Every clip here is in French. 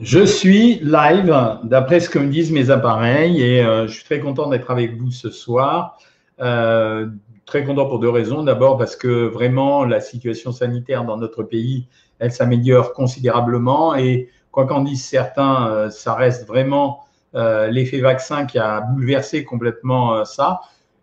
Je suis live, d'après ce que me disent mes appareils, et euh, je suis très content d'être avec vous ce soir. Euh, très content pour deux raisons. D'abord parce que vraiment la situation sanitaire dans notre pays, elle s'améliore considérablement, et quoi qu'en disent certains, euh, ça reste vraiment l'effet vaccin qui a bouleversé complètement ça.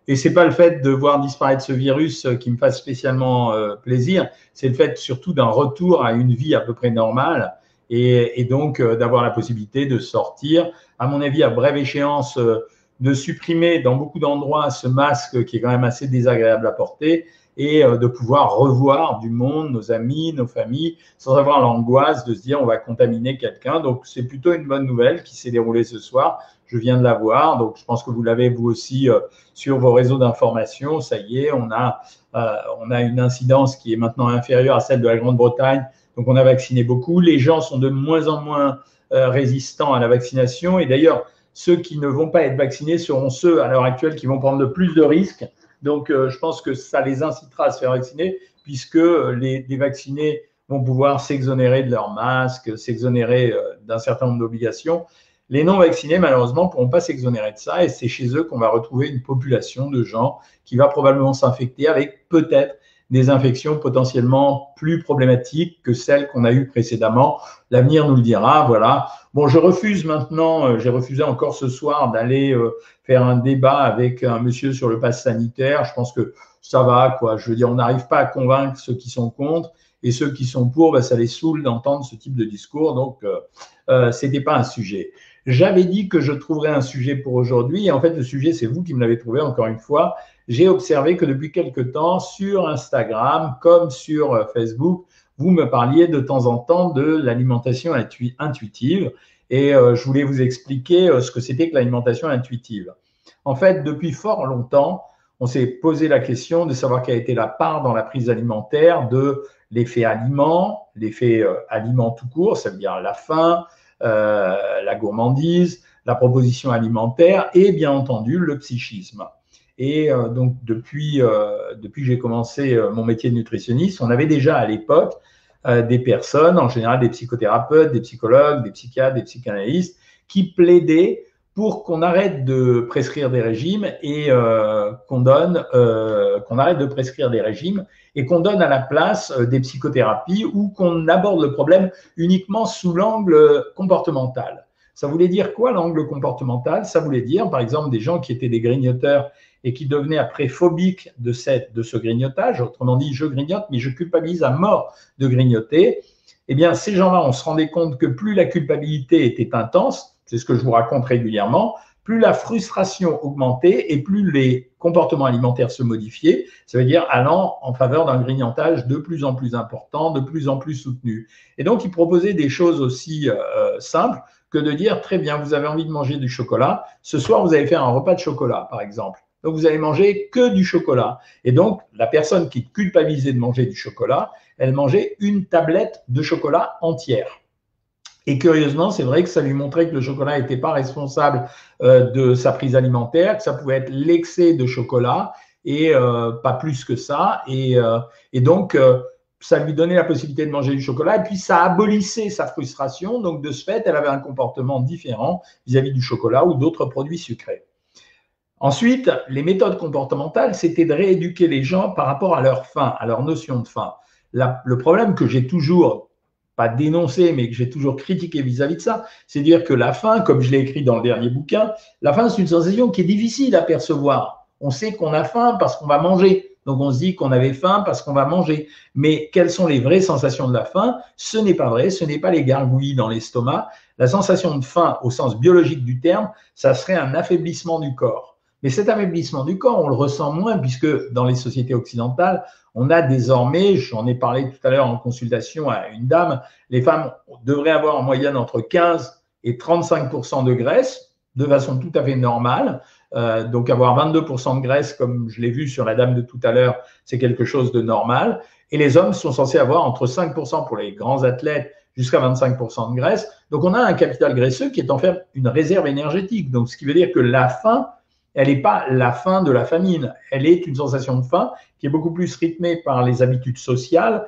Et c'est pas le fait de voir disparaître ce virus qui me fasse spécialement plaisir, c'est le fait surtout d'un retour à une vie à peu près normale et, donc euh, d'avoir la possibilité de sortir, à mon avis, à brève échéance, euh, de supprimer dans beaucoup d'endroits ce masque qui est quand même assez désagréable à porter et euh, de pouvoir revoir du monde, nos amis, nos familles, sans avoir l'angoisse de se dire on va contaminer quelqu'un. Donc c'est plutôt une bonne nouvelle qui s'est déroulée ce soir. Je viens de la voir, donc je pense que vous l'avez vous aussi sur vos réseaux d'information. Ça y est, on a, on a une incidence qui est maintenant inférieure à celle de la Grande-Bretagne donc on a vacciné beaucoup. Les gens sont de moins en moins euh, résistants à la vaccination. Et d'ailleurs, ceux qui ne vont pas être vaccinés seront ceux à l'heure actuelle qui vont prendre le plus de risques. Donc euh, je pense que ça les incitera à se faire vacciner puisque les, vaccinés vont pouvoir s'exonérer de leur masque, s'exonérer euh, d'un certain nombre d'obligations. Les non vaccinés, malheureusement, ne pourront pas s'exonérer de ça et c'est chez eux qu'on va retrouver une population de gens qui va probablement s'infecter avec peut-être des infections potentiellement plus problématiques que celles qu'on a eues précédemment. L'avenir nous le dira. Voilà. Bon, je refuse maintenant, euh, j'ai refusé encore ce soir d'aller euh, faire un débat avec un monsieur sur le pass sanitaire. Je pense que ça va, quoi. Je veux dire, on n'arrive pas à convaincre ceux qui sont contre et ceux qui sont pour, bah, ça les saoule d'entendre ce type de discours. Donc, euh, euh c'était pas un sujet. J'avais dit que je trouverais un sujet pour aujourd'hui. Et en fait, le sujet, c'est vous qui me l'avez trouvé encore une fois j'ai observé que depuis quelque temps, sur Instagram comme sur euh, Facebook, vous me parliez de temps en temps de l'alimentation intuitive et euh, je voulais vous expliquer euh, ce que c'était que l'alimentation intuitive. En fait, depuis fort longtemps, on s'est posé la question de savoir quelle a été la part dans la prise alimentaire de l'effet aliment, l'effet aliment tout court, ça veut dire la faim, la gourmandise, la proposition alimentaire et bien entendu le psychisme. Et euh, donc, depuis, euh, depuis que j'ai commencé euh, mon métier de nutritionniste, on avait déjà à l'époque des personnes, en général des psychothérapeutes, des psychologues, des psychiatres, des psychanalystes, qui plaidaient pour qu'on arrête de prescrire des régimes et qu'on arrête de prescrire des régimes et qu'on donne à la place des psychothérapies ou qu'on aborde le problème uniquement sous l'angle comportemental. Ça voulait dire quoi l'angle comportemental? Ça voulait dire, par exemple, des gens qui étaient des grignoteurs et qui devenaient après phobiques de, cette, de ce grignotage, autrement dit, je grignote, mais je culpabilise à mort de grignoter, eh bien, ces gens-là, on se rendait compte que plus la culpabilité était intense, c'est ce que je vous raconte régulièrement, plus la frustration augmentait et plus les comportements alimentaires se modifiaient, ça veut dire allant en faveur d'un grignotage de plus en plus important, de plus en plus soutenu. Et donc, ils proposaient des choses aussi euh, simples que de dire, très bien, vous avez envie de manger du chocolat, ce soir, vous allez faire un repas de chocolat, par exemple. Donc, vous allez manger que du chocolat. Et donc, la personne qui culpabilisait de manger du chocolat, elle mangeait une tablette de chocolat entière. Et curieusement, c'est vrai que ça lui montrait que le chocolat n'était pas responsable euh, de sa prise alimentaire, que ça pouvait être l'excès de chocolat et euh, pas plus que ça. Et, euh, et donc, ça lui donnait la possibilité de manger du chocolat et puis ça abolissait sa frustration. Donc, de ce fait, elle avait un comportement différent vis à -vis du chocolat ou d'autres produits sucrés. Ensuite, les méthodes comportementales, c'était de rééduquer les gens par rapport à leur faim, à leur notion de faim. le problème que j'ai toujours, pas dénoncé, mais que j'ai toujours critiqué vis-à-vis de ça, c'est dire que la faim, comme je l'ai écrit dans le dernier bouquin, la faim, c'est une sensation qui est difficile à percevoir. On sait qu'on a faim parce qu'on va manger. Donc on se dit qu'on avait faim parce qu'on va manger. Mais quelles sont les vraies sensations de la faim? Ce n'est pas vrai, ce n'est pas les gargouillis dans l'estomac. La sensation de faim, au sens biologique du terme, ça serait un affaiblissement du corps. Mais cet affaiblissement du corps, on le ressent moins puisque dans les sociétés occidentales, on a désormais, j'en ai parlé tout à l'heure en consultation à une dame, les femmes devraient avoir en moyenne entre 15 et 35% de graisse de façon tout à fait normale. Euh, donc avoir 22% de graisse, comme je l'ai vu sur la dame de tout à l'heure, c'est quelque chose de normal. Et les hommes sont censés avoir entre 5% pour les grands athlètes jusqu'à 25% de graisse. Donc on a un capital graisseux qui est en fait une réserve énergétique. Donc ce qui veut dire que la faim elle n'est pas la faim de la famine, elle est une sensation de faim qui est beaucoup plus rythmée par les habitudes sociales,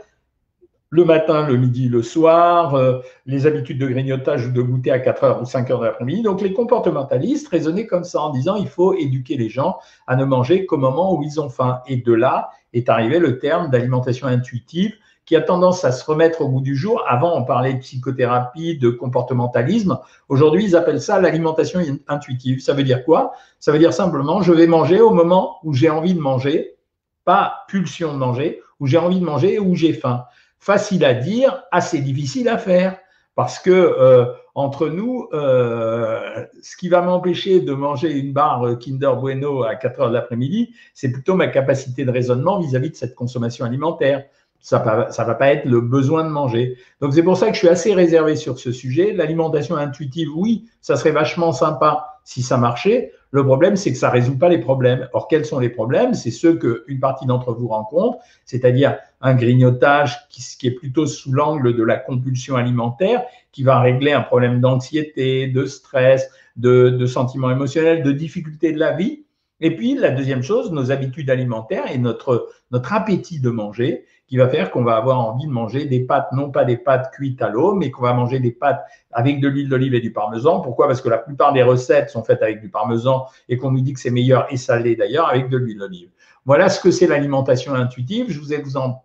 le matin, le midi, le soir, euh, les habitudes de grignotage ou de goûter à 4 heures ou 5 heures de l'après-midi. Donc les comportementalistes raisonnaient comme ça en disant il faut éduquer les gens à ne manger qu'au moment où ils ont faim. Et de là est arrivé le terme d'alimentation intuitive qui a tendance à se remettre au bout du jour. Avant, on parlait de psychothérapie, de comportementalisme. Aujourd'hui, ils appellent ça l'alimentation intuitive. Ça veut dire quoi? Ça veut dire simplement, je vais manger au moment où j'ai envie de manger, pas pulsion de manger, où j'ai envie de manger, où j'ai faim. Facile à dire, assez difficile à faire. Parce que euh, entre nous, euh, ce qui va m'empêcher de manger une barre Kinder Bueno à 4 heures de l'après-midi, c'est plutôt ma capacité de raisonnement vis à -vis de cette consommation alimentaire ça ne va pas être le besoin de manger. Donc c'est pour ça que je suis assez réservé sur ce sujet. L'alimentation intuitive, oui, ça serait vachement sympa si ça marchait. Le problème, c'est que ça ne résout pas les problèmes. Or, quels sont les problèmes? C'est ceux qu'une partie d'entre vous rencontre, c'est-à-dire un grignotage qui, est plutôt sous l'angle de la compulsion alimentaire, qui va régler un problème d'anxiété, de stress, de, de sentiments émotionnels, de difficultés de la vie. Et puis, la deuxième chose, nos habitudes alimentaires et notre, notre appétit de manger qui va faire qu'on va avoir envie de manger des pâtes, non pas des pâtes cuites à l'eau, mais qu'on va manger des pâtes avec de l'huile d'olive et du parmesan. Pourquoi? Parce que la plupart des recettes sont faites avec du parmesan et qu'on nous dit que c'est meilleur et salé d'ailleurs avec de l'huile d'olive. Voilà ce que c'est l'alimentation intuitive. Je,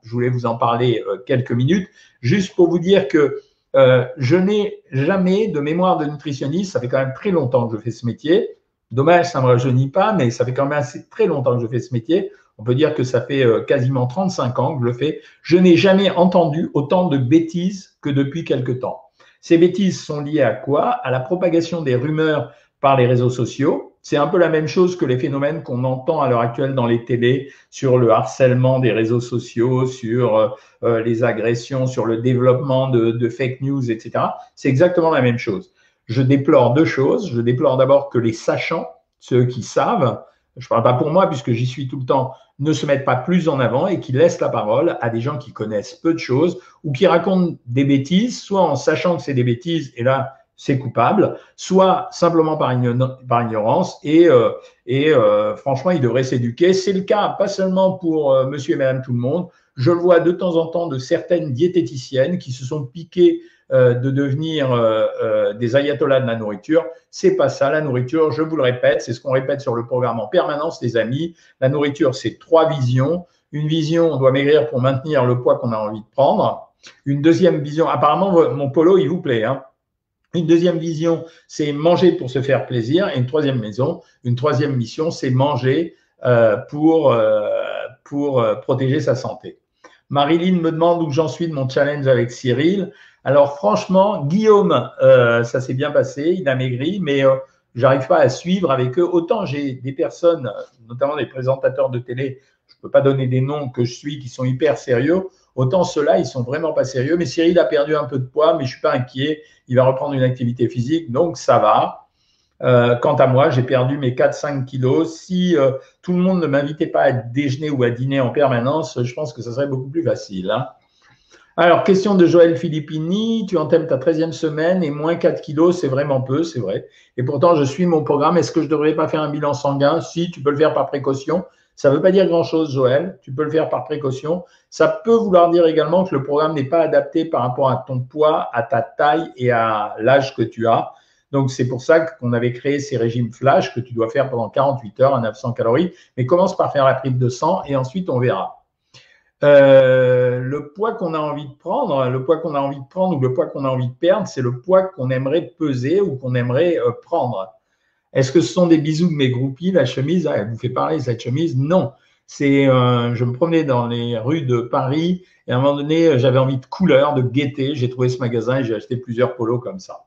voulais vous en parler euh, quelques minutes, juste pour vous dire que euh, je n'ai jamais de mémoire de nutritionniste. Ça fait quand même très longtemps que je fais ce métier. Dommage, ça ne me rajeunit pas, mais ça fait quand même assez très longtemps que je fais ce métier. On peut dire que ça fait euh, quasiment 35 ans que je le fais. Je n'ai jamais entendu autant de bêtises que depuis quelque temps. Ces bêtises sont liées à quoi? À la propagation des rumeurs par les réseaux sociaux. C'est un peu la même chose que les phénomènes qu'on entend à l'heure actuelle dans les télés sur le harcèlement des réseaux sociaux, sur euh, euh, les agressions, sur le développement de, de fake news, etc. C'est exactement la même chose. Je déplore deux choses. Je déplore d'abord que les sachants, ceux qui savent, je ne parle pas pour moi puisque j'y suis tout le temps, ne se mettent pas plus en avant et qui laissent la parole à des gens qui connaissent peu de choses ou qui racontent des bêtises, soit en sachant que c'est des bêtises et là c'est coupable, soit simplement par, ignorance et, euh, euh, franchement ils devraient s'éduquer. C'est le cas pas seulement pour euh, monsieur et madame tout le monde, je le vois de temps en temps de certaines diététiciennes qui se sont piquées euh, de devenir euh, euh, des ayatollahs de la nourriture. C'est pas ça, la nourriture, je vous le répète, c'est ce qu'on répète sur le programme en permanence, les amis. La nourriture, c'est trois visions. Une vision, on doit maigrir pour maintenir le poids qu'on a envie de prendre. Une deuxième vision, apparemment, mon polo, il vous plaît. Hein. Une deuxième vision, c'est manger pour se faire plaisir. Et une troisième maison, une troisième mission, c'est manger pour, pour protéger sa santé. Marilyn me demande où j'en suis de mon challenge avec Cyril. Alors franchement, Guillaume, euh, ça s'est bien passé, il a maigri, mais euh, j'arrive pas à suivre avec eux. Autant j'ai des personnes, notamment des présentateurs de télé, je ne peux pas donner des noms que je suis, qui sont hyper sérieux. Autant ceux-là, ils sont vraiment pas sérieux. Mais Cyril a perdu un peu de poids, mais je suis pas inquiet. Il va reprendre une activité physique, donc ça va. Euh, quant à moi, j'ai perdu mes 4-5 kilos. Si euh, tout le monde ne m'invitait pas à déjeuner ou à dîner en permanence, je pense que ça serait beaucoup plus facile. Hein. Alors, question de Joël Filippini, tu entèmes ta 13e semaine et moins 4 kilos, c'est vraiment peu, c'est vrai. Et pourtant, je suis mon programme. Est-ce que je ne devrais pas faire un bilan sanguin? Si, tu peux le faire par précaution. Ça ne veut pas dire grand-chose, Joël. Tu peux le faire par précaution. Ça peut vouloir dire également que le programme n'est pas adapté par rapport à ton poids, à ta taille et à l'âge que tu as. Donc, c'est pour ça qu'on avait créé ces régimes flash que tu dois faire pendant 48 heures à 900 calories. Mais commence par faire la prise de sang et ensuite on verra. Euh, le poids qu'on a envie de prendre, le poids qu'on a envie de prendre ou le poids qu'on a envie de perdre, c'est le poids qu'on aimerait peser ou qu'on aimerait euh, prendre. Est-ce que ce sont des bisous de mes groupies, la chemise? Ah, Elle vous fait parler, cette chemise? Non. C'est, euh, je me promenais dans les rues de Paris et à un moment donné, j'avais envie de couleur, de gaieté. J'ai trouvé ce magasin et j'ai acheté plusieurs polos comme ça.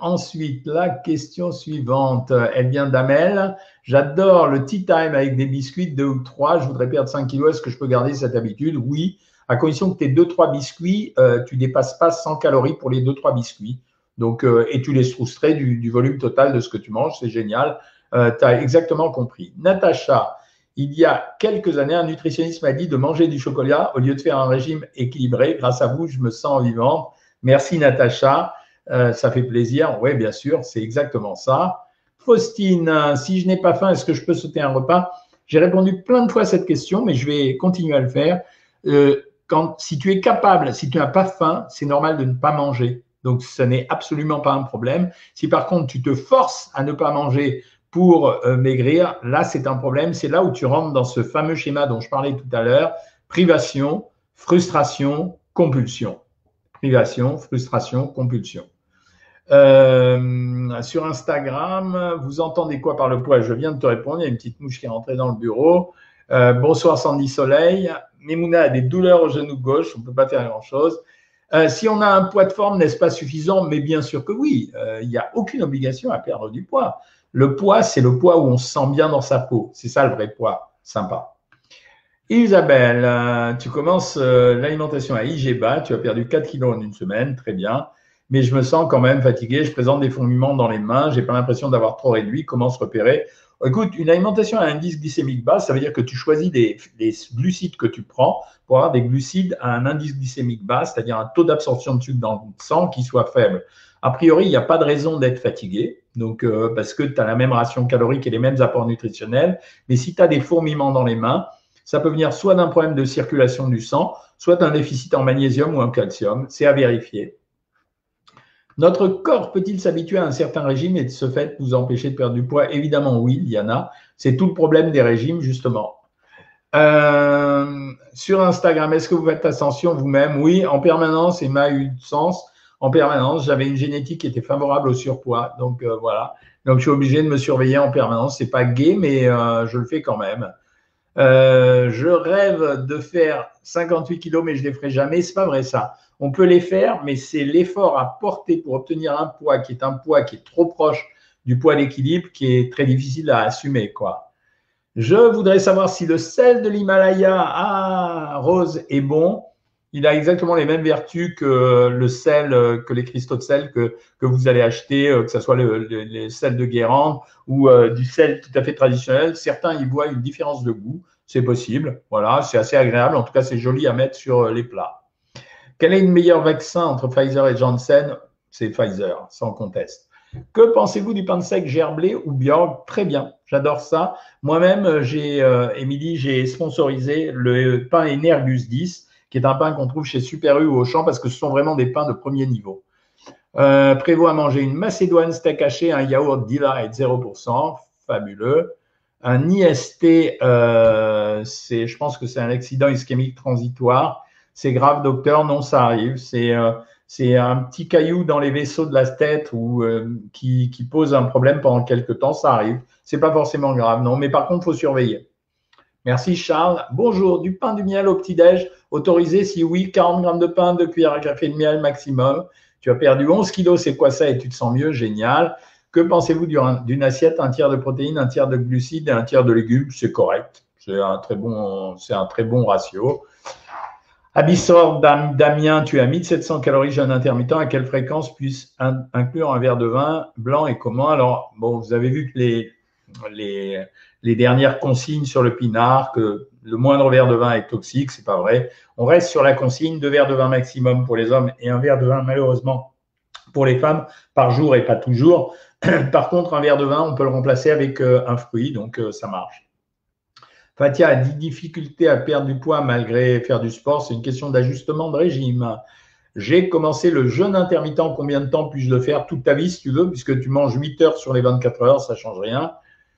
Ensuite, la question suivante, elle vient d'Amel. J'adore le tea time avec des biscuits, deux ou trois. Je voudrais perdre 5 kilos. Est-ce que je peux garder cette habitude? Oui, à condition que tu aies deux, trois biscuits, euh, tu dépasses pas 100 calories pour les deux, trois biscuits. Donc, euh, et tu les soustrais du, volume total de ce que tu manges. C'est génial. Euh, tu as exactement compris. Natacha, il y a quelques années, un nutritionniste m'a dit de manger du chocolat au lieu de faire un régime équilibré. Grâce à vous, je me sens vivante. Merci Natacha. Ça fait plaisir. Oui, bien sûr, c'est exactement ça. Faustine, si je n'ai pas faim, est-ce que je peux sauter un repas? J'ai répondu plein de fois à cette question, mais je vais continuer à le faire. Euh, si tu es capable, si tu n'as pas faim, c'est normal de ne pas manger. Donc, ce n'est absolument pas un problème. Si par contre, tu te forces à ne pas manger pour euh, maigrir, là, c'est un problème. C'est là où tu rentres dans ce fameux schéma dont je parlais tout à l'heure, privation, frustration, compulsion. Privation, frustration, compulsion. Euh, sur Instagram, vous entendez quoi par le poids Je viens de te répondre, il y a une petite mouche qui est rentrée dans le bureau. Euh, bonsoir Sandy Soleil. Memouna a des douleurs au genou gauche, on ne peut pas faire grand-chose. Euh, si on a un poids de forme, n'est-ce pas suffisant? Mais bien sûr que oui, il n'y a aucune obligation à perdre du poids. Le poids, c'est le poids où on se sent bien dans sa peau. C'est ça le vrai poids. Sympa. Isabelle, tu commences l'alimentation à IGBA, tu as perdu 4 kilos en une semaine, très bien mais je me sens quand même fatigué, je présente des fourmillements dans les mains, j'ai pas l'impression d'avoir trop réduit, comment se repérer? Écoute, une alimentation à indice glycémique bas, ça veut dire que tu choisis des, glucides que tu prends pour avoir des glucides à un indice glycémique bas, c'est-à-dire un taux d'absorption de sucre dans le sang qui soit faible. A priori, il n'y a pas de raison d'être fatigué, donc euh, parce que tu as la même ration calorique et les mêmes apports nutritionnels, mais si tu as des fourmillements dans les mains, ça peut venir soit d'un problème de circulation du sang, soit d'un déficit en magnésium ou en calcium, c'est à vérifier. Notre corps peut-il s'habituer à un certain régime et de ce fait nous empêcher de perdre du poids? Évidemment, oui, Diana. C'est tout le problème des régimes, justement. Euh, sur Instagram, est-ce que vous faites ascension vous-même? Oui, en permanence, et m'a eu sens. En permanence, j'avais une génétique qui était favorable au surpoids. Donc euh, voilà. Donc je suis obligé de me surveiller en permanence. C'est pas gay, mais euh, je le fais quand même. je rêve de faire 58 kilos, mais je ne les ferai jamais. C'est pas vrai ça. On peut les faire, mais c'est l'effort à porter pour obtenir un poids qui est un poids qui est trop proche du poids d'équilibre qui est très difficile à assumer. Quoi. Je voudrais savoir si le sel de l'Himalaya à rose est bon. Il a exactement les mêmes vertus que le sel, que les cristaux de sel que, que vous allez acheter, euh, que ce soit le, sel de Guérande ou euh, du sel tout à fait traditionnel. Certains y voient une différence de goût. C'est possible. Voilà, c'est assez agréable. En tout cas, c'est joli à mettre sur euh, les plats. Quel est le meilleur vaccin entre Pfizer et Janssen? C'est Pfizer, sans conteste. Que pensez-vous du pain de sec gerblé ou Bjorg Très bien, j'adore ça. Moi-même, j'ai, euh, Émilie, j'ai sponsorisé le pain Energus 10, qui est un pain qu'on trouve chez Super U ou Auchan parce que ce sont vraiment des pains de premier niveau. Euh, à manger une macédoine steak haché, un yaourt Delight 0%, fabuleux. Un IST, euh, c'est, je pense que c'est un accident ischémique transitoire c'est grave, docteur, non, ça arrive. C'est euh, un petit caillou dans les vaisseaux de la tête euh, qui, pose un problème pendant quelques temps, ça arrive. C'est pas forcément grave, non, mais par contre, faut surveiller. Merci Charles. Bonjour, du pain du miel au petit-déj, autorisé si oui, 40 grammes de pain, de cuillères à café de miel maximum. Tu as perdu 11 kilos, c'est quoi ça et tu te sens mieux, génial. Que pensez-vous d'une assiette, un tiers de protéines, un tiers de glucides et un tiers de légumes? C'est correct, c'est un, bon, un très bon ratio. Abissor, Damien, tu as 1700 calories jeûne intermittent. À quelle fréquence puisse inclure un verre de vin blanc et comment? Alors, bon, vous avez vu que les, les, dernières consignes sur le pinard, que le moindre verre de vin est toxique, c'est pas vrai. On reste sur la consigne, deux verres de vin maximum pour les hommes et un verre de vin malheureusement pour les femmes par jour et pas toujours. Par contre, un verre de vin, on peut le remplacer avec euh, un fruit, donc euh, ça marche. Fatia a des difficultés à perdre du poids malgré faire du sport. C'est une question d'ajustement de régime. J'ai commencé le jeûne intermittent. Combien de temps puis-je le faire? Toute ta vie, si tu veux, puisque tu manges 8 heures sur les 24 heures, ça ne change rien.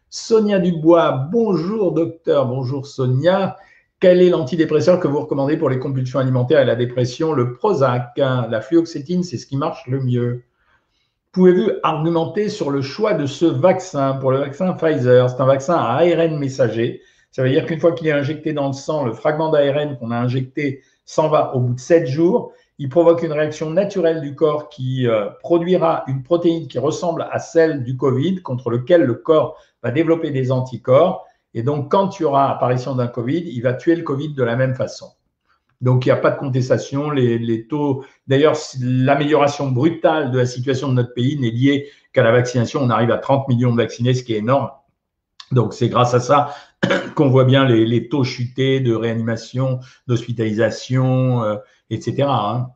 Sonia Dubois, bonjour docteur, bonjour Sonia. Quel est l'antidépresseur que vous recommandez pour les compulsions alimentaires et la dépression? Le Prozac. La fluoxétine, c'est ce qui marche le mieux. Pouvez-vous argumenter sur le choix de ce vaccin? Pour le vaccin Pfizer C'est un vaccin à ARN messager ça veut dire qu'une fois qu'il est injecté dans le sang, le fragment d'ARN qu'on a injecté s'en va au bout de 7 jours. Il provoque une réaction naturelle du corps qui euh, produira une protéine qui ressemble à celle du Covid, contre lequel le corps va développer des anticorps. Et donc, quand il y aura apparition d'un Covid, il va tuer le Covid de la même façon. Donc, il n'y a pas de contestation. Les, les taux, d'ailleurs, l'amélioration brutale de la situation de notre pays n'est liée qu'à la vaccination. On arrive à 30 millions de vaccinés, ce qui est énorme. Donc, c'est grâce à ça qu'on voit bien les, taux chutés de réanimation, d'hospitalisation, euh, etc. Hein.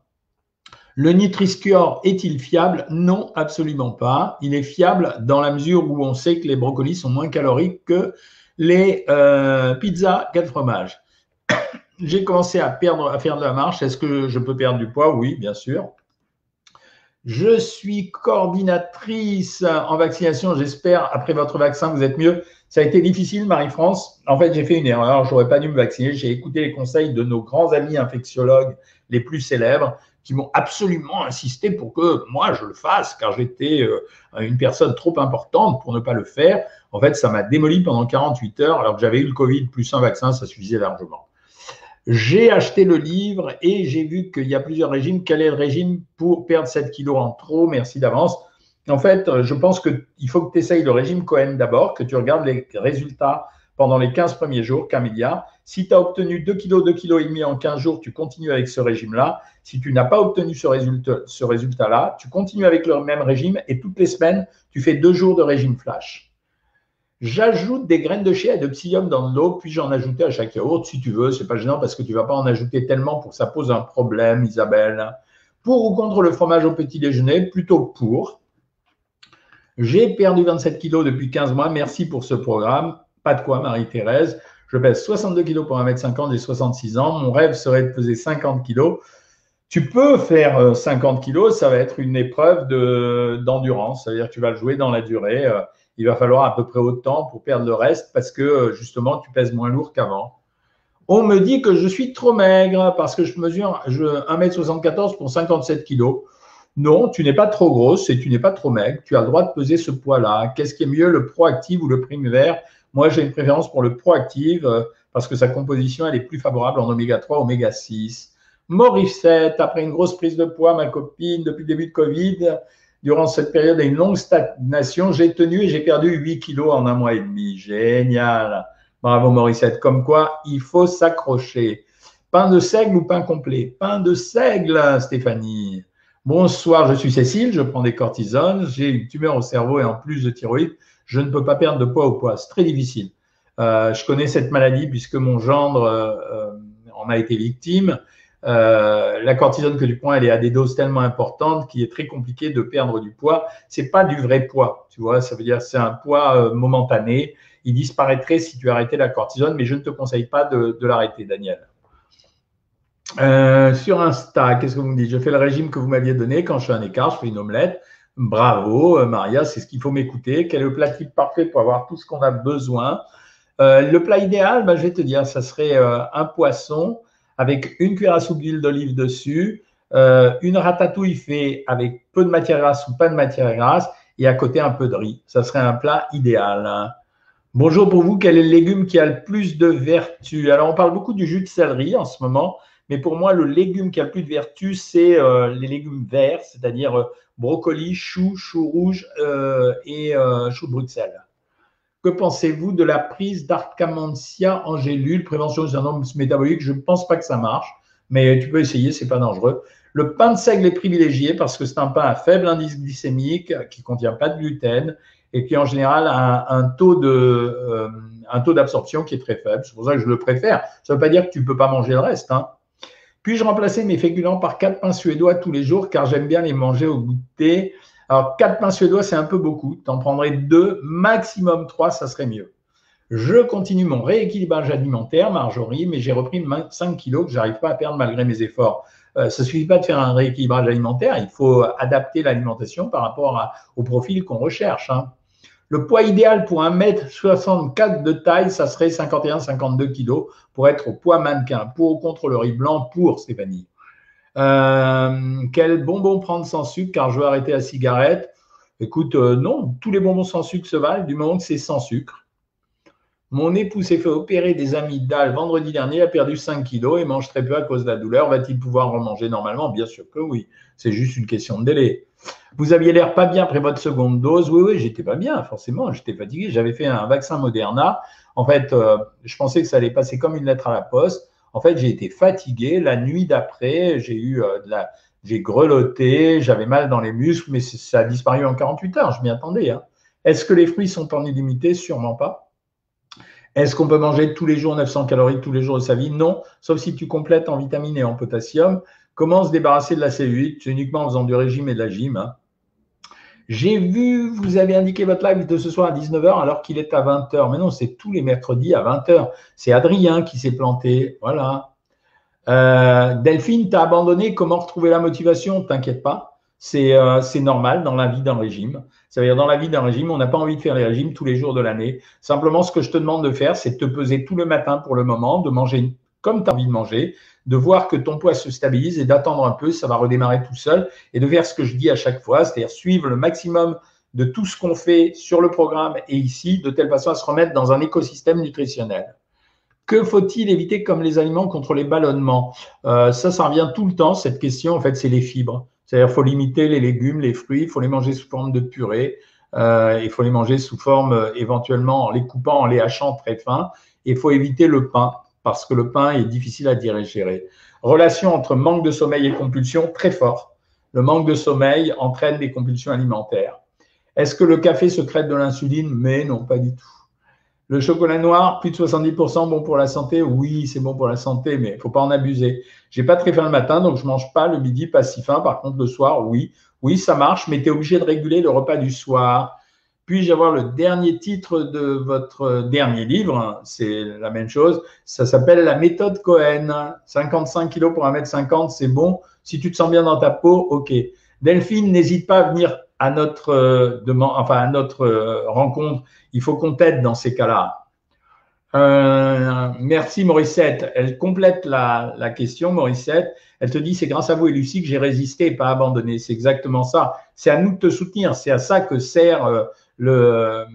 Le Nutri-Score est-il fiable? Non, absolument pas. Il est fiable dans la mesure où on sait que les brocolis sont moins caloriques que les euh, pizzas quatre fromages. j'ai commencé à perdre, à faire de la marche. Est-ce que je peux perdre du poids? Oui, bien sûr. Je suis coordinatrice en vaccination. J'espère, après votre vaccin, vous êtes mieux. Ça a été difficile, Marie-France. En fait, j'ai fait une erreur. J'aurais pas dû me vacciner. J'ai écouté les conseils de nos grands amis infectiologues les plus célèbres qui m'ont absolument insisté pour que moi je le fasse, car j'étais euh, une personne trop importante pour ne pas le faire. En fait, ça m'a démoli pendant 48 heures, alors que j'avais eu le Covid plus un vaccin, ça suffisait largement. J'ai acheté le livre et j'ai vu qu'il y a plusieurs régimes. Quel est le régime pour perdre 7 kilos en trop? Merci d'avance. En fait, je pense qu'il faut que tu essayes le régime Cohen d'abord, que tu regardes les résultats pendant les 15 premiers jours, Camélia. Si tu as obtenu 2 kg, 2 kg et demi en 15 jours, tu continues avec ce régime-là. Si tu n'as pas obtenu ce résultat-là, tu continues avec le même régime et toutes les semaines, tu fais deux jours de régime flash. J'ajoute des graines de chia et de psyllium dans l'eau, puis j'en ajoute à chaque yaourt si tu veux. C'est pas gênant parce que tu vas pas en ajouter tellement pour que ça pose un problème, Isabelle. Pour ou contre le fromage au petit déjeuner Plutôt pour. J'ai perdu 27 kilos depuis 15 mois. Merci pour ce programme. Pas de quoi, Marie-Thérèse. Je pèse 62 kilos pour 1m50 et 66 ans. Mon rêve serait de peser 50 kilos. Tu peux faire 50 euh, kilos, ça va être une épreuve d'endurance. C'est-à-dire que tu vas le jouer dans la durée. Il va falloir à peu près autant pour perdre le reste parce que euh, justement, tu pèses moins lourd qu'avant. On me dit que je suis trop maigre parce que je mesure 1m74 pour 57 kilos. Non, tu n'es pas trop grosse et tu n'es pas trop maigre. Tu as le droit de peser ce poids-là. Qu'est-ce qui est mieux, le proactif ou le vert? Moi, j'ai une préférence pour le proactive euh, parce que sa composition, est plus favorable en oméga 3, oméga 6. Morissette, après une grosse prise de poids, ma copine, depuis le début de Covid, durant cette période et une longue stagnation, j'ai tenu et j'ai perdu 8 kilos en un mois et demi. Génial. Bravo Morissette. Comme quoi, il faut s'accrocher. Pain de seigle ou pain complet? Pain de seigle, Stéphanie. Bonsoir, je suis Cécile, je prends des cortisones, j'ai une tumeur au cerveau et en plus de thyroïde, je ne peux pas perdre de poids au poids. C'est très difficile. Euh, je connais cette maladie puisque mon gendre euh, euh, en a été victime. La cortisone que tu prends, elle est à des doses tellement importantes qu'il est très compliqué de perdre du poids. C'est pas du vrai poids, tu vois. Ça veut dire c'est un poids momentané. Il disparaîtrait si tu arrêtais la cortisone, mais je ne te conseille pas de, l'arrêter, Daniel. sur Insta, qu'est-ce que vous me dites? Je fais le régime que vous m'aviez donné. Quand je fais un écart, je fais une omelette. Bravo, euh, Maria, c'est ce qu'il faut m'écouter. Quel est le plat type parfait pour avoir tout ce qu'on a besoin? Euh, Le plat idéal, bah, je vais te dire, ça serait euh, un poisson avec une cuillère à soupe d'huile d'olive dessus, une ratatouille faite avec peu de matière grasse ou pas de matière grasse, et à côté un peu de riz. Ça serait un plat idéal. Hein. Bonjour pour vous, quel est le légume qui a le plus de vertu Alors, on parle beaucoup du jus de céleri en ce moment, mais pour moi, le légume qui a le plus de vertu, c'est les légumes verts, c'est-à-dire brocoli, chou, chou rouge euh, et euh, chou de Bruxelles. Que pensez-vous de la prise d'Arcamantia en gélule, prévention du syndrome métabolique Je ne pense pas que ça marche, mais tu peux essayer, c'est pas dangereux. Le pain de seigle est privilégié parce que c'est un pain à faible indice glycémique, qui ne contient pas de gluten et qui en général a un, taux de euh, un taux d'absorption qui est très faible. C'est pour ça que je le préfère. Ça ne veut pas dire que tu ne peux pas manger le reste. Hein. Puis-je remplacer mes féculents par quatre pains suédois tous les jours? Car j'aime bien les manger au goûter Alors, quatre pains suédois, c'est un peu beaucoup. Tu en prendrais deux, maximum trois, ça serait mieux. Je continue mon rééquilibrage alimentaire, Marjorie, mais j'ai repris 5 kilos que je n'arrive pas à perdre malgré mes efforts. Euh, ça ne suffit pas de faire un rééquilibrage alimentaire, il faut adapter l'alimentation par rapport au profil qu'on recherche. Hein. Le poids idéal pour 1m64 de taille, ça serait 51-52 kg pour être au poids mannequin. Pour ou contre le riz blanc, pour Stéphanie. Euh, quel bonbon prendre sans sucre? Car je veux arrêter la cigarette Écoute, euh, non, tous les bonbons sans sucre se valent du moment que c'est sans sucre. Mon époux s'est fait opérer des amygdales vendredi dernier, a perdu 5 kilos et mange très peu à cause de la douleur. Va-t-il pouvoir remanger normalement? Bien sûr que oui. C'est juste une question de délai. Vous aviez l'air pas bien après votre seconde dose. Oui, oui, j'étais pas bien, forcément. J'étais fatigué. J'avais fait un vaccin Moderna. En fait, euh, je pensais que ça allait passer comme une lettre à la poste. En fait, j'ai été fatigué. La nuit d'après, j'ai eu euh, j'ai grelotté, j'avais mal dans les muscles, mais ça a disparu en 48 heures. Je m'y attendais. Hein. Est-ce que les fruits sont en illimité? Sûrement pas. Est-ce qu'on peut manger tous les jours 900 calories tous les jours de sa vie? Non, sauf si tu complètes en vitamines et en potassium. Comment se débarrasser de la cellulite C'est uniquement en faisant du régime et de la gym. Hein. J'ai vu, vous avez indiqué votre live de ce soir à 19h alors qu'il est à 20h. Mais non, c'est tous les mercredis à 20h. C'est Adrien qui s'est planté. Voilà. Euh, Delphine, tu as abandonné, comment retrouver la motivation? T'inquiète pas, euh, c'est normal dans la vie d'un régime. Ça veut dire dans la vie d'un régime, on n'a pas envie de faire les régimes tous les jours de l'année. Simplement, ce que je te demande de faire, c'est de te peser tout le matin pour le moment, de manger comme tu as envie de manger, de voir que ton poids se stabilise et d'attendre un peu, ça va redémarrer tout seul, et de faire ce que je dis à chaque fois, c'est-à-dire suivre le maximum de tout ce qu'on fait sur le programme et ici, de telle façon à se remettre dans un écosystème nutritionnel. Que faut-il éviter comme les aliments contre les ballonnements? Euh, Ça, ça revient tout le temps, cette question, en fait, c'est les fibres. C'est-à-dire faut limiter les légumes, les fruits, il faut les manger sous forme de purée, euh, il faut les manger sous forme euh, éventuellement en les coupant, en les hachant très fins, et il faut éviter le pain parce que le pain est difficile à digérer. Relation entre manque de sommeil et compulsion très fort. Le manque de sommeil entraîne des compulsions alimentaires. Est-ce que le café secrète de l'insuline? Mais non, pas du tout. Le chocolat noir, plus de 70% bon pour la santé. Oui, c'est bon pour la santé, mais il ne faut pas en abuser. J'ai pas très faim le matin, donc je ne mange pas le midi, pas si faim. Par contre, le soir, oui. Oui, ça marche, mais tu es obligé de réguler le repas du soir. Puis-je avoir le dernier titre de votre dernier livre? C'est la même chose. Ça s'appelle La méthode Cohen. 55 kilos pour 1m50, c'est bon. Si tu te sens bien dans ta peau, OK. Delphine, n'hésite pas à venir à notre, euh, enfin, à notre euh, rencontre. Il faut qu'on t'aide dans ces cas-là. Euh, merci Morissette. Elle complète la, la, question, Morissette. Elle te dit c'est grâce à vous et Lucie que j'ai résisté et pas abandonné. C'est exactement ça. C'est à nous de te soutenir. C'est à ça que sert le,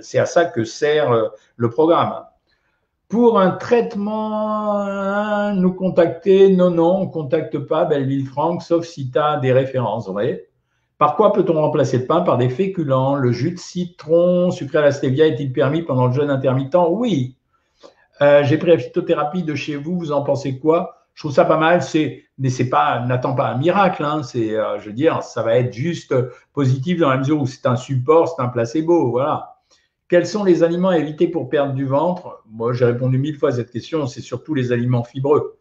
c'est à ça que sert le programme. Pour un traitement, nous contacter Non, non, on ne contacte pas Belleville Franck, sauf si tu as des références vraies. Par quoi peut-on remplacer le pain Par des féculents. Le jus de citron sucré à la stevia est-il permis pendant le jeûne intermittent? Oui. Euh, j'ai pris la phytothérapie de chez vous. Vous en pensez quoi? Je trouve ça pas mal. C'est, mais c'est pas, n'attends pas un miracle. Hein. C'est, euh, je veux dire, ça va être juste positif dans la mesure où c'est un support, c'est un placebo. Voilà. Quels sont les aliments à éviter pour perdre du ventre? Moi, j'ai répondu mille fois à cette question. C'est surtout les aliments fibreux.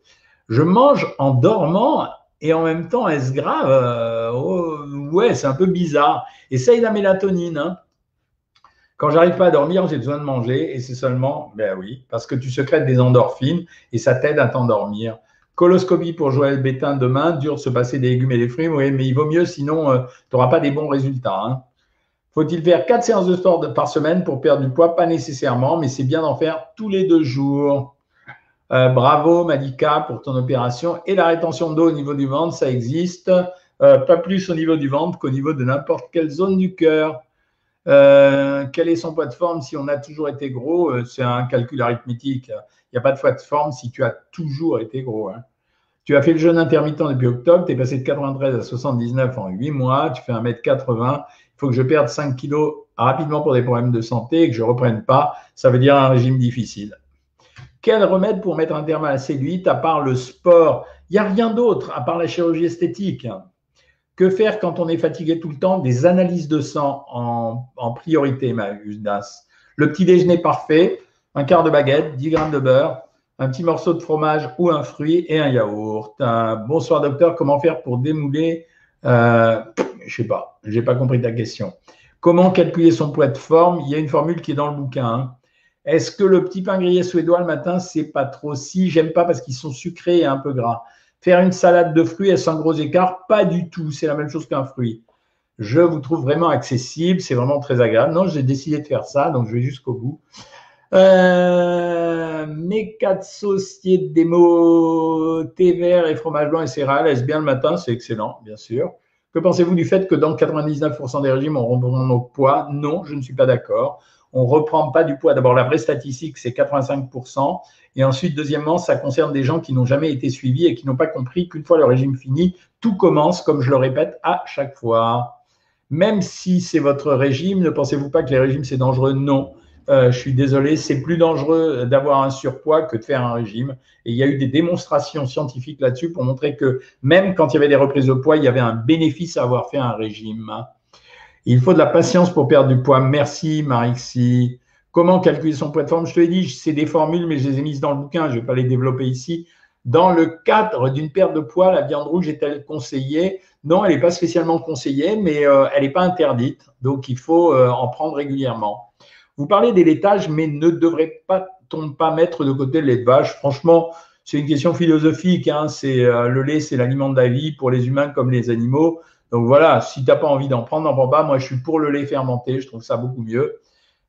Je mange en dormant et en même temps, est-ce grave? Euh, oh, Ouais, c'est un peu bizarre. Essaye la mélatonine. Hein. Quand j'arrive pas à dormir, j'ai besoin de manger et c'est seulement, ben oui, parce que tu secrètes des endorphines et ça t'aide à t'endormir. Coloscopie pour Joël Bétain demain, dur de se passer des légumes et des fruits, oui, mais il vaut mieux, sinon euh, tu n'auras pas des bons résultats. Hein. Faut-il faire quatre séances de sport par semaine pour perdre du poids? Pas nécessairement, mais c'est bien d'en faire tous les deux jours. Euh, bravo Malika pour ton opération. Et la rétention d'eau au niveau du ventre, ça existe. Euh, pas plus au niveau du ventre qu'au niveau de n'importe quelle zone du cœur. Quel est son poids de forme? Si on a toujours été gros C'est un calcul arithmétique. Il n'y a pas de poids de forme si tu as toujours été gros. Hein. Tu as fait le jeûne intermittent depuis octobre, tu es passé de 93 à 79 en 8 mois, tu fais 1m80, il faut que je perde 5 kilos rapidement pour des problèmes de santé et que je ne reprenne pas. Ça veut dire un régime difficile. Quel remède pour mettre un terme à la cellulite à part le sport? Il n'y a rien d'autre à part la chirurgie esthétique. Que faire quand on est fatigué tout le temps? Des analyses de sang en, priorité, Das. Le petit déjeuner parfait, un quart de baguette, 10 grammes de beurre, un petit morceau de fromage ou un fruit et un yaourt. bonsoir docteur, comment faire pour démouler euh, Je sais pas, je n'ai pas compris ta question. Comment calculer son poids de forme? Il y a une formule qui est dans le bouquin. Hein. Est-ce que le petit pain grillé suédois le matin, c'est pas trop Si, j'aime pas parce qu'ils sont sucrés et un peu gras. Faire une salade de fruits, est-ce gros écart Pas du tout, c'est la même chose qu'un fruit. Je vous trouve vraiment accessible, c'est vraiment très agréable. Non, j'ai décidé de faire ça, donc je vais jusqu'au bout. Euh, mes quatre sauciers de démo, thé vert et fromage blanc et céréales, est-ce bien le matin? C'est excellent, bien sûr. Que pensez-vous du fait que dans 99% des régimes, on reprend nos poids? Non, je ne suis pas d'accord on ne reprend pas du poids. D'abord, la vraie statistique, c'est 85%. Et ensuite, deuxièmement, ça concerne des gens qui n'ont jamais été suivis et qui n'ont pas compris qu'une fois le régime fini, tout commence, comme je le répète à chaque fois. Même si c'est votre régime, ne pensez-vous pas que les régimes, c'est dangereux? Non. Euh, je suis désolé, c'est plus dangereux d'avoir un surpoids que de faire un régime. Et il y a eu des démonstrations scientifiques là-dessus pour montrer que même quand il y avait des reprises de poids, il y avait un bénéfice à avoir fait un régime. Il faut de la patience pour perdre du poids. Merci, Marixie. Comment calculer son poids de forme? Je te l'ai dit, c'est des formules, mais je les ai mises dans le bouquin. Je ne vais pas les développer ici. Dans le cadre d'une perte de poids, la viande rouge est-elle conseillée? Non, elle n'est pas spécialement conseillée, mais euh, elle n'est pas interdite. Donc, il faut euh, en prendre régulièrement. Vous parlez des laitages, mais ne devrait-on pas mettre de côté le lait de vache Franchement, c'est une question philosophique. Hein. Euh, le lait, c'est l'aliment de la vie pour les humains comme les animaux. Donc voilà, si tu n'as pas envie d'en prendre, n'en prends pas. Moi, je suis pour le lait fermenté. Je trouve ça beaucoup mieux.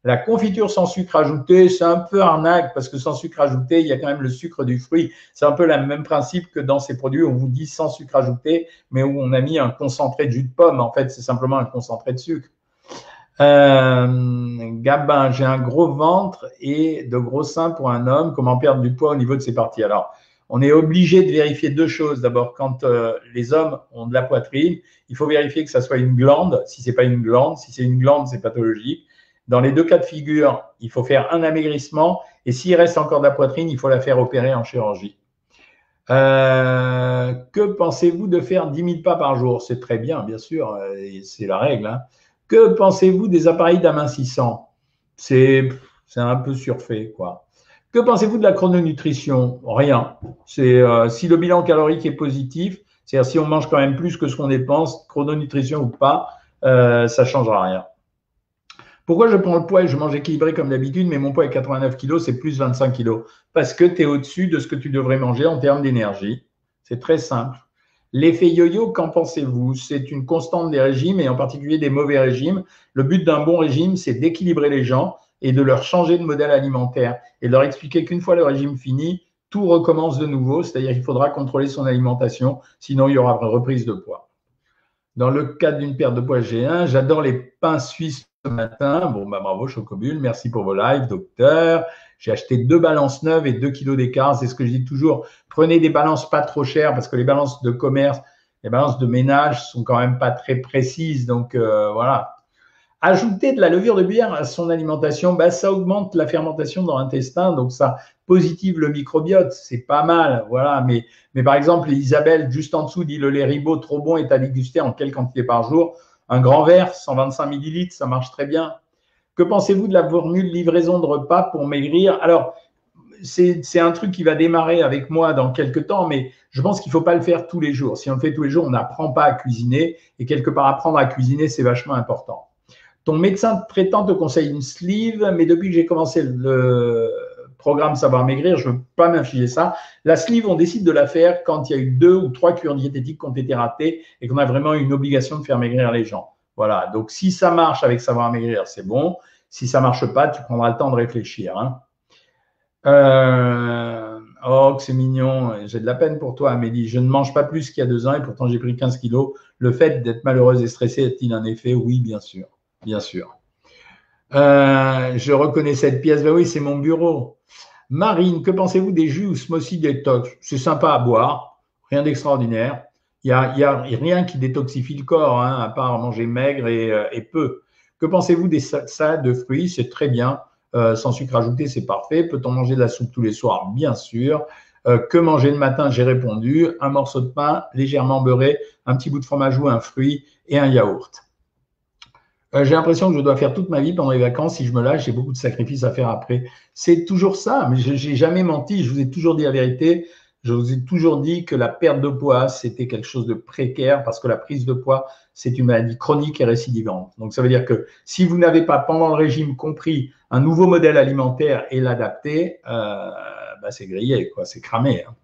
La confiture sans sucre ajouté, c'est un peu arnaque parce que sans sucre ajouté, il y a quand même le sucre du fruit. C'est un peu le même principe que dans ces produits où on vous dit sans sucre ajouté, mais où on a mis un concentré de jus de pomme. En fait, c'est simplement un concentré de sucre. Euh, Gabin, j'ai un gros ventre et de gros seins pour un homme. Comment perdre du poids au niveau de ses parties? Alors, on est obligé de vérifier deux choses. D'abord, quand euh, les hommes ont de la poitrine, il faut vérifier que ça soit une glande. Si c'est pas une glande, si c'est une glande, c'est pathologique. Dans les deux cas de figure, il faut faire un amaigrissement et s'il reste encore de la poitrine, il faut la faire opérer en chirurgie. Euh, que pensez-vous de faire 10 000 pas par jour? C'est très bien, bien sûr, c'est la règle. Hein. Que pensez-vous des appareils d'amincissant? C'est un peu surfait, quoi. Que pensez-vous de la chrononutrition? Rien. Euh, si le bilan calorique est positif, c'est-à-dire si on mange quand même plus que ce qu'on dépense, chrononutrition ou pas, euh, ça ne changera rien. Pourquoi je prends le poids et je mange équilibré comme d'habitude, mais mon poids est 89 kg, c'est plus 25 kg Parce que tu es au-dessus de ce que tu devrais manger en termes d'énergie. C'est très simple. L'effet yo-yo, qu'en pensez-vous? C'est une constante des régimes et en particulier des mauvais régimes. Le but d'un bon régime, c'est d'équilibrer les gens et de leur changer de modèle alimentaire et de leur expliquer qu'une fois le régime fini, tout recommence de nouveau, c'est-à-dire qu'il faudra contrôler son alimentation, sinon il y aura reprise de poids. Dans le cadre d'une perte de poids G1, j'adore les pains suisses ce matin. Bon, bah, bravo, Chocobule. Merci pour vos lives, docteur. J'ai acheté deux balances neuves et deux kilos d'écart. C'est ce que je dis toujours. Prenez des balances pas trop chères parce que les balances de commerce, les balances de ménage sont quand même pas très précises. Donc, euh, voilà. Ajouter de la levure de bière à son alimentation, bah, ça augmente la fermentation dans l'intestin. Donc, ça positive le microbiote. C'est pas mal. Voilà. Mais, mais par exemple, Isabelle, juste en dessous, dit le lait ribot trop bon est à déguster en quelle quantité par jour un grand verre, 125 millilitres, ça marche très bien. Que pensez-vous de la formule livraison de repas pour maigrir? Alors, c'est un truc qui va démarrer avec moi dans quelques temps, mais je pense qu'il ne faut pas le faire tous les jours. Si on le fait tous les jours, on n'apprend pas à cuisiner. Et quelque part, apprendre à cuisiner, c'est vachement important. Ton médecin traitant te conseille une sleeve, mais depuis que j'ai commencé le, programme Savoir Maigrir, je ne veux pas m'infliger ça. La sleeve, on décide de la faire quand il y a eu deux ou trois cures diététiques qui ont été ratées et qu'on a vraiment une obligation de faire maigrir les gens. Voilà, donc si ça marche avec Savoir Maigrir, c'est bon. Si ça ne marche pas, tu prendras le temps de réfléchir. Hein. Euh, oh, c'est mignon. J'ai de la peine pour toi, Amélie. Je ne mange pas plus qu'il y a deux ans et pourtant j'ai pris 15 kilos. Le fait d'être malheureuse et stressée a-t-il un effet? Oui, bien sûr. Bien sûr. Euh, je reconnais cette pièce. Ben oui, c'est mon bureau. Marine, que pensez-vous des jus ou smoothies détox C'est sympa à boire, rien d'extraordinaire. Il n'y a, y a, rien qui détoxifie le corps, hein, à part manger maigre euh, et, peu. Que pensez-vous des salades de fruits? C'est très bien. Euh, sans sucre ajouté, c'est parfait. Peut-on manger de la soupe tous les soirs? Bien sûr. que manger le matin? J'ai répondu. Un morceau de pain légèrement beurré, un petit bout de fromage ou un fruit et un yaourt. Euh, j'ai l'impression que je dois faire toute ma vie pendant les vacances. Si je me lâche, j'ai beaucoup de sacrifices à faire après. C'est toujours ça, mais je n'ai jamais menti. Je vous ai toujours dit la vérité. Je vous ai toujours dit que la perte de poids, c'était quelque chose de précaire parce que la prise de poids, c'est une maladie chronique et récidivante. Donc, ça veut dire que si vous n'avez pas, pendant le régime, compris un nouveau modèle alimentaire et l'adapter, euh, bah, c'est grillé, quoi, c'est cramé. Hein.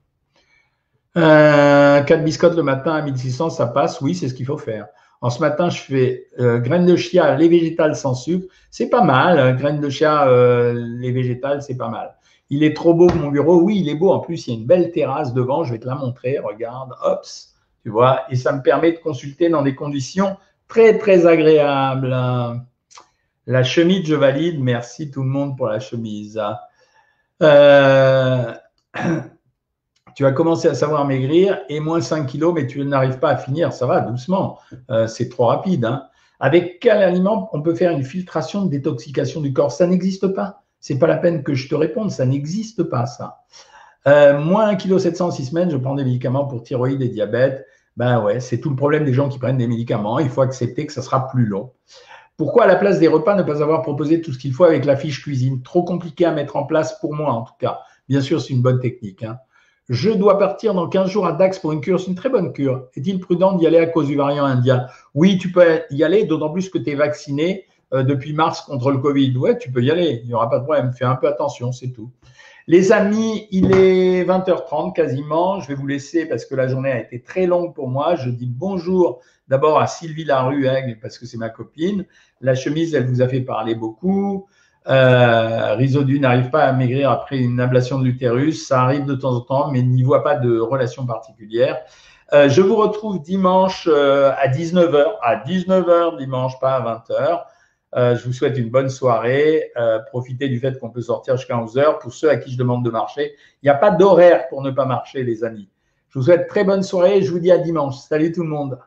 Euh, 4 biscottes le matin à 1600, ça passe. Oui, c'est ce qu'il faut faire. En ce matin, je fais euh, graines de chia, les végétales sans sucre. C'est pas mal. Hein, graines de chia, euh, les végétales, c'est pas mal. Il est trop beau mon bureau. Oui, il est beau. En plus, il y a une belle terrasse devant. Je vais te la montrer. Regarde. Hops. Tu vois? Et ça me permet de consulter dans des conditions très, très agréables. La chemise, je valide. Merci tout le monde pour la chemise. Euh, tu vas commencer à savoir maigrir et moins 5 kilos, mais tu n'arrives pas à finir. Ça va, doucement. Euh, c'est trop rapide. Hein. Avec quel aliment on peut faire une filtration de détoxication du corps? Ça n'existe pas. C'est pas la peine que je te réponde. Ça n'existe pas, ça. Euh, moins 1,7 kg en 6 semaines, je prends des médicaments pour thyroïde et diabète. Ben ouais, c'est tout le problème des gens qui prennent des médicaments. Il faut accepter que ça sera plus long. Pourquoi à la place des repas ne pas avoir proposé tout ce qu'il faut avec la fiche cuisine? Trop compliqué à mettre en place pour moi en tout cas. Bien sûr, c'est une bonne technique. Hein. Je dois partir dans 15 jours à Dax pour une cure. C'est une très bonne cure. Est-il prudent d'y aller à cause du variant indien? Oui, tu peux y aller, d'autant plus que tu es vacciné euh, depuis mars contre le Covid. Ouais, tu peux y aller. Il n'y aura pas de problème. Fais un peu attention, c'est tout. Les amis, il est 20h30 quasiment. Je vais vous laisser parce que la journée a été très longue pour moi. Je dis bonjour d'abord à Sylvie Laruègle parce que c'est ma copine. La chemise, elle vous a fait parler beaucoup. Euh, Rizodu n'arrive pas à maigrir après une ablation de l'utérus. Ça arrive de temps en temps, mais n'y voit pas de relation particulière. Euh, je vous retrouve dimanche euh, à 19h. À 19h dimanche, pas à 20h. Euh, je vous souhaite une bonne soirée. Euh, profitez du fait qu'on peut sortir jusqu'à 11h. Pour ceux à qui je demande de marcher, il n'y a pas d'horaire pour ne pas marcher, les amis. Je vous souhaite très bonne soirée et je vous dis à dimanche. Salut tout le monde.